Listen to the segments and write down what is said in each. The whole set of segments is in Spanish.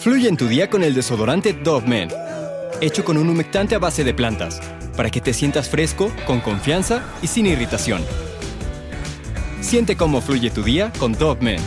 Fluye en tu día con el desodorante Dove Men, hecho con un humectante a base de plantas, para que te sientas fresco, con confianza y sin irritación. Siente cómo fluye tu día con Dove Men.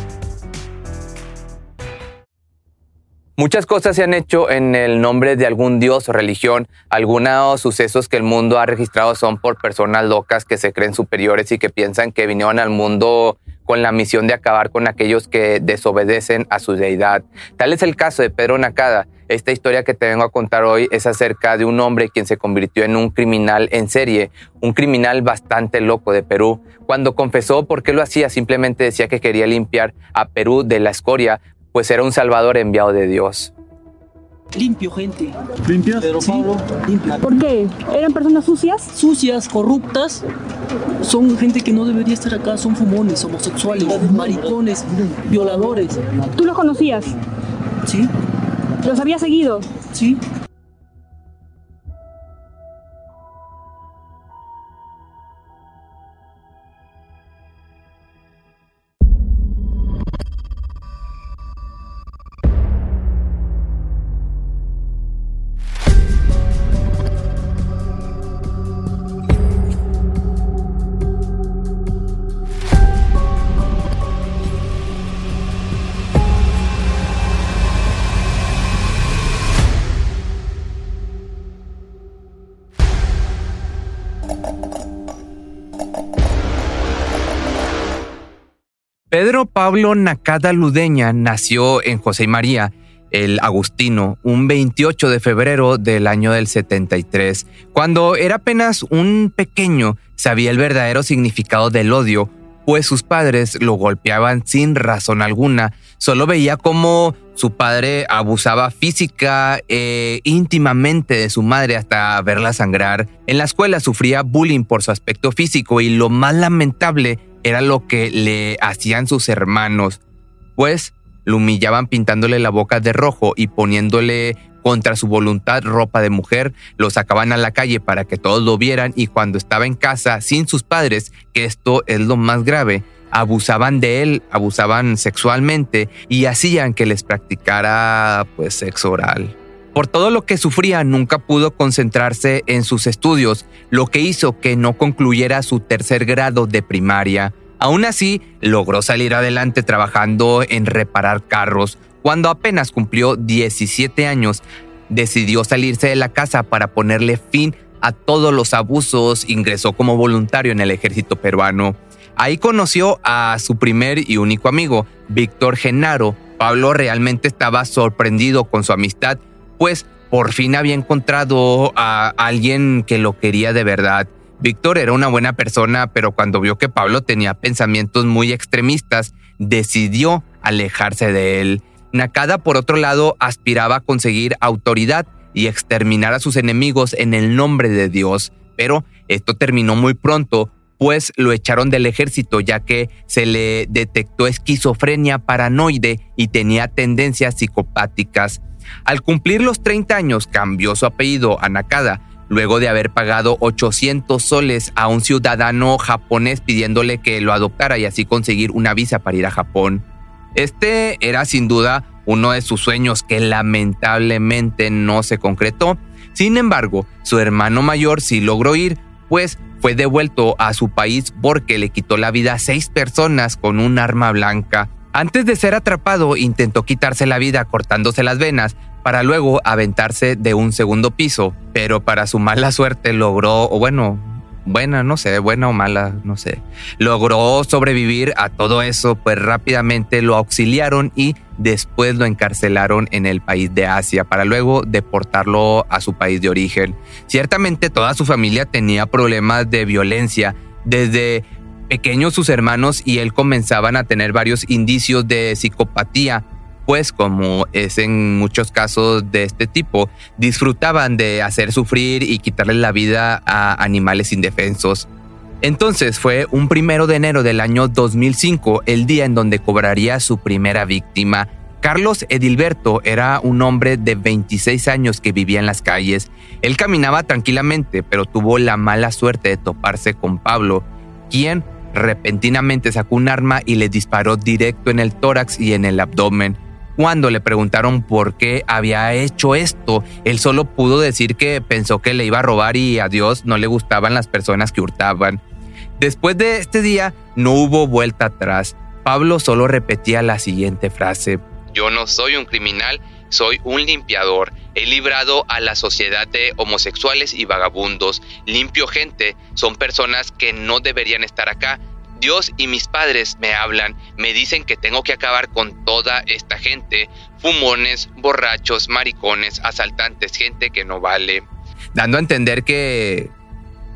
Muchas cosas se han hecho en el nombre de algún dios o religión. Algunos sucesos que el mundo ha registrado son por personas locas que se creen superiores y que piensan que vinieron al mundo con la misión de acabar con aquellos que desobedecen a su deidad. Tal es el caso de Pedro Nakada. Esta historia que te vengo a contar hoy es acerca de un hombre quien se convirtió en un criminal en serie, un criminal bastante loco de Perú. Cuando confesó por qué lo hacía, simplemente decía que quería limpiar a Perú de la escoria, pues era un salvador enviado de Dios. Limpio, gente. ¿Limpias? Pedro Pablo, limpio. ¿Por qué? ¿Eran personas sucias? Sucias, corruptas. Son gente que no debería estar acá. Son fumones, homosexuales, maricones, violadores. ¿Tú los conocías? ¿Sí? ¿Los habías seguido? ¿Sí? Pedro Pablo Nakada Ludeña nació en José María, el Agustino, un 28 de febrero del año del 73. Cuando era apenas un pequeño, sabía el verdadero significado del odio, pues sus padres lo golpeaban sin razón alguna. Solo veía cómo su padre abusaba física e íntimamente de su madre hasta verla sangrar. En la escuela sufría bullying por su aspecto físico y lo más lamentable era lo que le hacían sus hermanos, pues lo humillaban pintándole la boca de rojo y poniéndole contra su voluntad ropa de mujer, lo sacaban a la calle para que todos lo vieran y cuando estaba en casa sin sus padres, que esto es lo más grave, abusaban de él, abusaban sexualmente y hacían que les practicara pues sexo oral. Por todo lo que sufría, nunca pudo concentrarse en sus estudios, lo que hizo que no concluyera su tercer grado de primaria. Aún así, logró salir adelante trabajando en reparar carros. Cuando apenas cumplió 17 años, decidió salirse de la casa para ponerle fin a todos los abusos, ingresó como voluntario en el ejército peruano. Ahí conoció a su primer y único amigo, Víctor Genaro. Pablo realmente estaba sorprendido con su amistad, pues por fin había encontrado a alguien que lo quería de verdad. Víctor era una buena persona, pero cuando vio que Pablo tenía pensamientos muy extremistas, decidió alejarse de él. Nakada, por otro lado, aspiraba a conseguir autoridad y exterminar a sus enemigos en el nombre de Dios, pero esto terminó muy pronto, pues lo echaron del ejército ya que se le detectó esquizofrenia paranoide y tenía tendencias psicopáticas. Al cumplir los 30 años cambió su apellido a Nakada, luego de haber pagado 800 soles a un ciudadano japonés pidiéndole que lo adoptara y así conseguir una visa para ir a Japón. Este era sin duda uno de sus sueños que lamentablemente no se concretó. Sin embargo, su hermano mayor sí logró ir, pues fue devuelto a su país porque le quitó la vida a seis personas con un arma blanca. Antes de ser atrapado, intentó quitarse la vida cortándose las venas para luego aventarse de un segundo piso, pero para su mala suerte logró, o bueno, buena, no sé, buena o mala, no sé, logró sobrevivir a todo eso, pues rápidamente lo auxiliaron y después lo encarcelaron en el país de Asia para luego deportarlo a su país de origen. Ciertamente toda su familia tenía problemas de violencia, desde pequeños sus hermanos y él comenzaban a tener varios indicios de psicopatía, pues como es en muchos casos de este tipo, disfrutaban de hacer sufrir y quitarle la vida a animales indefensos. Entonces fue un primero de enero del año 2005 el día en donde cobraría su primera víctima. Carlos Edilberto era un hombre de 26 años que vivía en las calles. Él caminaba tranquilamente, pero tuvo la mala suerte de toparse con Pablo, quien repentinamente sacó un arma y le disparó directo en el tórax y en el abdomen. Cuando le preguntaron por qué había hecho esto, él solo pudo decir que pensó que le iba a robar y a Dios no le gustaban las personas que hurtaban. Después de este día no hubo vuelta atrás. Pablo solo repetía la siguiente frase. Yo no soy un criminal, soy un limpiador. He librado a la sociedad de homosexuales y vagabundos. Limpio gente. Son personas que no deberían estar acá. Dios y mis padres me hablan, me dicen que tengo que acabar con toda esta gente, fumones, borrachos, maricones, asaltantes, gente que no vale. Dando a entender que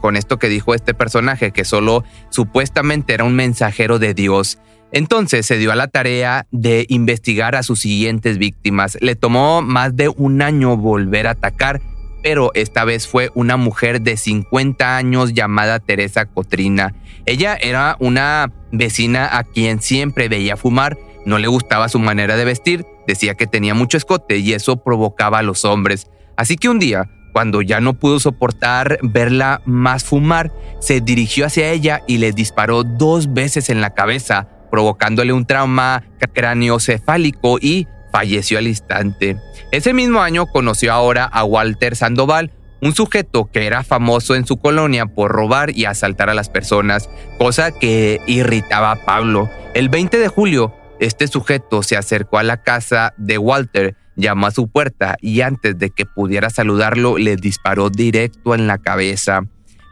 con esto que dijo este personaje, que solo supuestamente era un mensajero de Dios, entonces se dio a la tarea de investigar a sus siguientes víctimas. Le tomó más de un año volver a atacar, pero esta vez fue una mujer de 50 años llamada Teresa Cotrina. Ella era una vecina a quien siempre veía fumar, no le gustaba su manera de vestir, decía que tenía mucho escote y eso provocaba a los hombres. Así que un día, cuando ya no pudo soportar verla más fumar, se dirigió hacia ella y le disparó dos veces en la cabeza, provocándole un trauma craneocefálico y falleció al instante. Ese mismo año conoció ahora a Walter Sandoval, un sujeto que era famoso en su colonia por robar y asaltar a las personas, cosa que irritaba a Pablo. El 20 de julio, este sujeto se acercó a la casa de Walter, llamó a su puerta y antes de que pudiera saludarlo le disparó directo en la cabeza.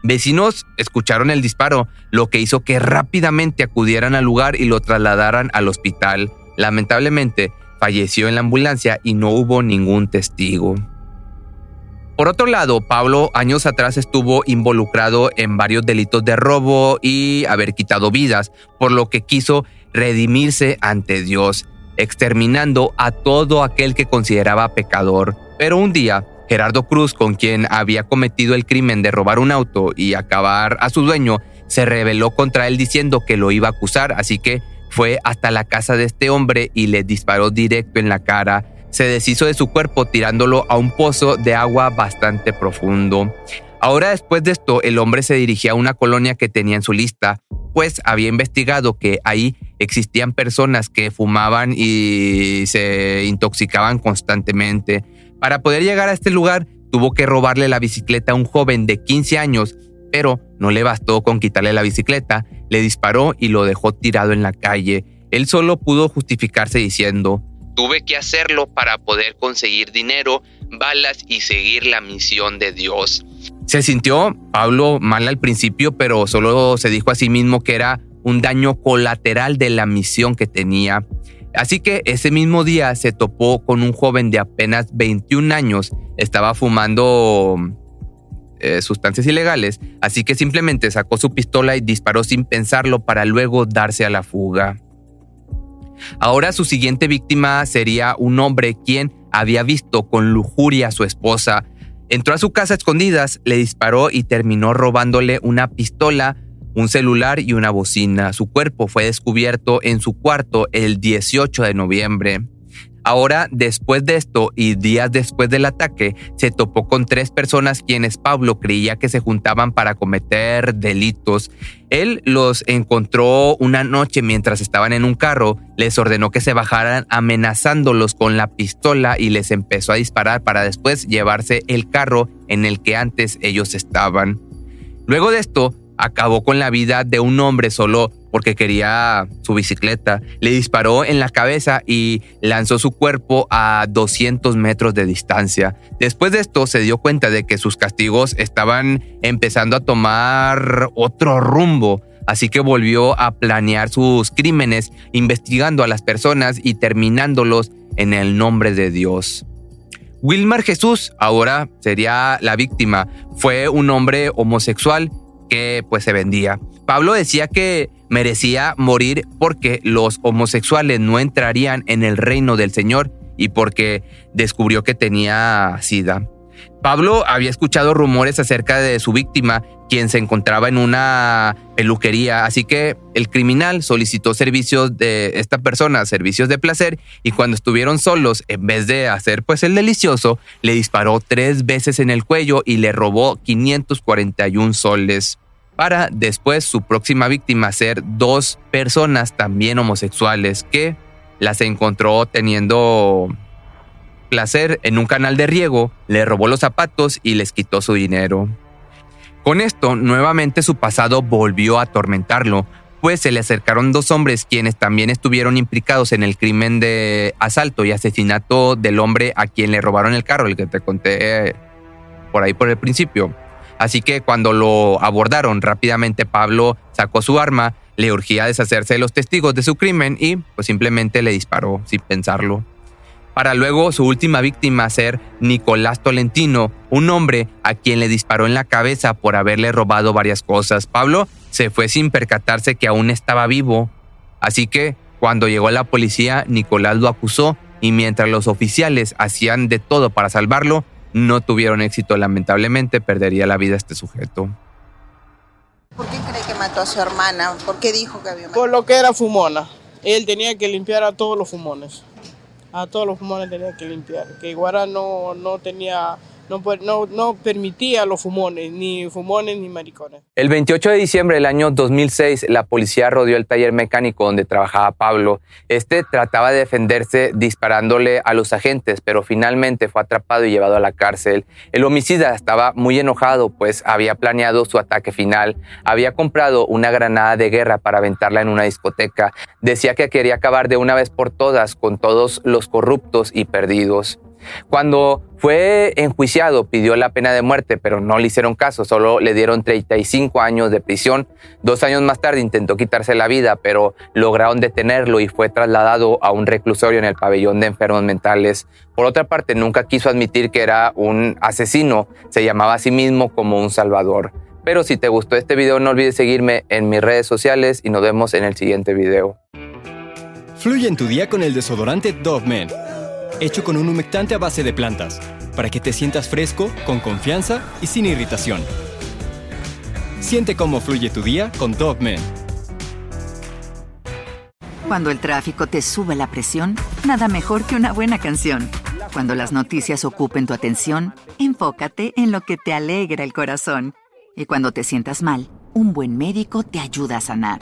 Vecinos escucharon el disparo, lo que hizo que rápidamente acudieran al lugar y lo trasladaran al hospital. Lamentablemente, falleció en la ambulancia y no hubo ningún testigo. Por otro lado, Pablo años atrás estuvo involucrado en varios delitos de robo y haber quitado vidas, por lo que quiso redimirse ante Dios, exterminando a todo aquel que consideraba pecador. Pero un día, Gerardo Cruz, con quien había cometido el crimen de robar un auto y acabar a su dueño, se rebeló contra él diciendo que lo iba a acusar, así que fue hasta la casa de este hombre y le disparó directo en la cara se deshizo de su cuerpo tirándolo a un pozo de agua bastante profundo. Ahora después de esto, el hombre se dirigía a una colonia que tenía en su lista, pues había investigado que ahí existían personas que fumaban y se intoxicaban constantemente. Para poder llegar a este lugar, tuvo que robarle la bicicleta a un joven de 15 años, pero no le bastó con quitarle la bicicleta, le disparó y lo dejó tirado en la calle. Él solo pudo justificarse diciendo, Tuve que hacerlo para poder conseguir dinero, balas y seguir la misión de Dios. Se sintió Pablo mal al principio, pero solo se dijo a sí mismo que era un daño colateral de la misión que tenía. Así que ese mismo día se topó con un joven de apenas 21 años, estaba fumando eh, sustancias ilegales, así que simplemente sacó su pistola y disparó sin pensarlo para luego darse a la fuga. Ahora su siguiente víctima sería un hombre quien había visto con lujuria a su esposa. Entró a su casa a escondidas, le disparó y terminó robándole una pistola, un celular y una bocina. Su cuerpo fue descubierto en su cuarto el 18 de noviembre. Ahora, después de esto y días después del ataque, se topó con tres personas quienes Pablo creía que se juntaban para cometer delitos. Él los encontró una noche mientras estaban en un carro, les ordenó que se bajaran amenazándolos con la pistola y les empezó a disparar para después llevarse el carro en el que antes ellos estaban. Luego de esto, acabó con la vida de un hombre solo porque quería su bicicleta. Le disparó en la cabeza y lanzó su cuerpo a 200 metros de distancia. Después de esto se dio cuenta de que sus castigos estaban empezando a tomar otro rumbo. Así que volvió a planear sus crímenes, investigando a las personas y terminándolos en el nombre de Dios. Wilmar Jesús, ahora sería la víctima, fue un hombre homosexual que pues se vendía. Pablo decía que merecía morir porque los homosexuales no entrarían en el reino del Señor y porque descubrió que tenía sida. Pablo había escuchado rumores acerca de su víctima, quien se encontraba en una peluquería, así que el criminal solicitó servicios de esta persona, servicios de placer, y cuando estuvieron solos, en vez de hacer pues el delicioso, le disparó tres veces en el cuello y le robó 541 soles para después su próxima víctima ser dos personas también homosexuales que las encontró teniendo placer en un canal de riego, le robó los zapatos y les quitó su dinero. Con esto, nuevamente su pasado volvió a atormentarlo, pues se le acercaron dos hombres quienes también estuvieron implicados en el crimen de asalto y asesinato del hombre a quien le robaron el carro, el que te conté por ahí por el principio. Así que cuando lo abordaron rápidamente, Pablo sacó su arma, le urgía deshacerse de los testigos de su crimen y pues simplemente le disparó sin pensarlo para luego su última víctima ser Nicolás Tolentino, un hombre a quien le disparó en la cabeza por haberle robado varias cosas. Pablo se fue sin percatarse que aún estaba vivo, así que cuando llegó la policía, Nicolás lo acusó y mientras los oficiales hacían de todo para salvarlo, no tuvieron éxito. Lamentablemente perdería la vida este sujeto. ¿Por qué cree que mató a su hermana? ¿Por qué dijo que había matado? Por lo que era fumona. Él tenía que limpiar a todos los fumones a todos los fumones tenía que limpiar, que Iguara no, no tenía no, permitía los fumones, ni fumones ni maricones. El 28 de diciembre del año 2006, la policía rodeó el taller mecánico donde trabajaba Pablo. Este trataba de defenderse disparándole a los agentes, pero finalmente fue atrapado y llevado a la cárcel. El homicida estaba muy enojado, pues había planeado su ataque final. Había comprado una granada de guerra para aventarla en una discoteca. Decía que quería acabar de una vez por todas con todos los corruptos y perdidos. Cuando fue enjuiciado, pidió la pena de muerte, pero no le hicieron caso, solo le dieron 35 años de prisión. Dos años más tarde intentó quitarse la vida, pero lograron detenerlo y fue trasladado a un reclusorio en el pabellón de enfermos mentales. Por otra parte, nunca quiso admitir que era un asesino, se llamaba a sí mismo como un salvador. Pero si te gustó este video, no olvides seguirme en mis redes sociales y nos vemos en el siguiente video. Fluye en tu día con el desodorante Dove Men hecho con un humectante a base de plantas, para que te sientas fresco, con confianza y sin irritación. Siente cómo fluye tu día con Dove Men. Cuando el tráfico te sube la presión, nada mejor que una buena canción. Cuando las noticias ocupen tu atención, enfócate en lo que te alegra el corazón. Y cuando te sientas mal, un buen médico te ayuda a sanar.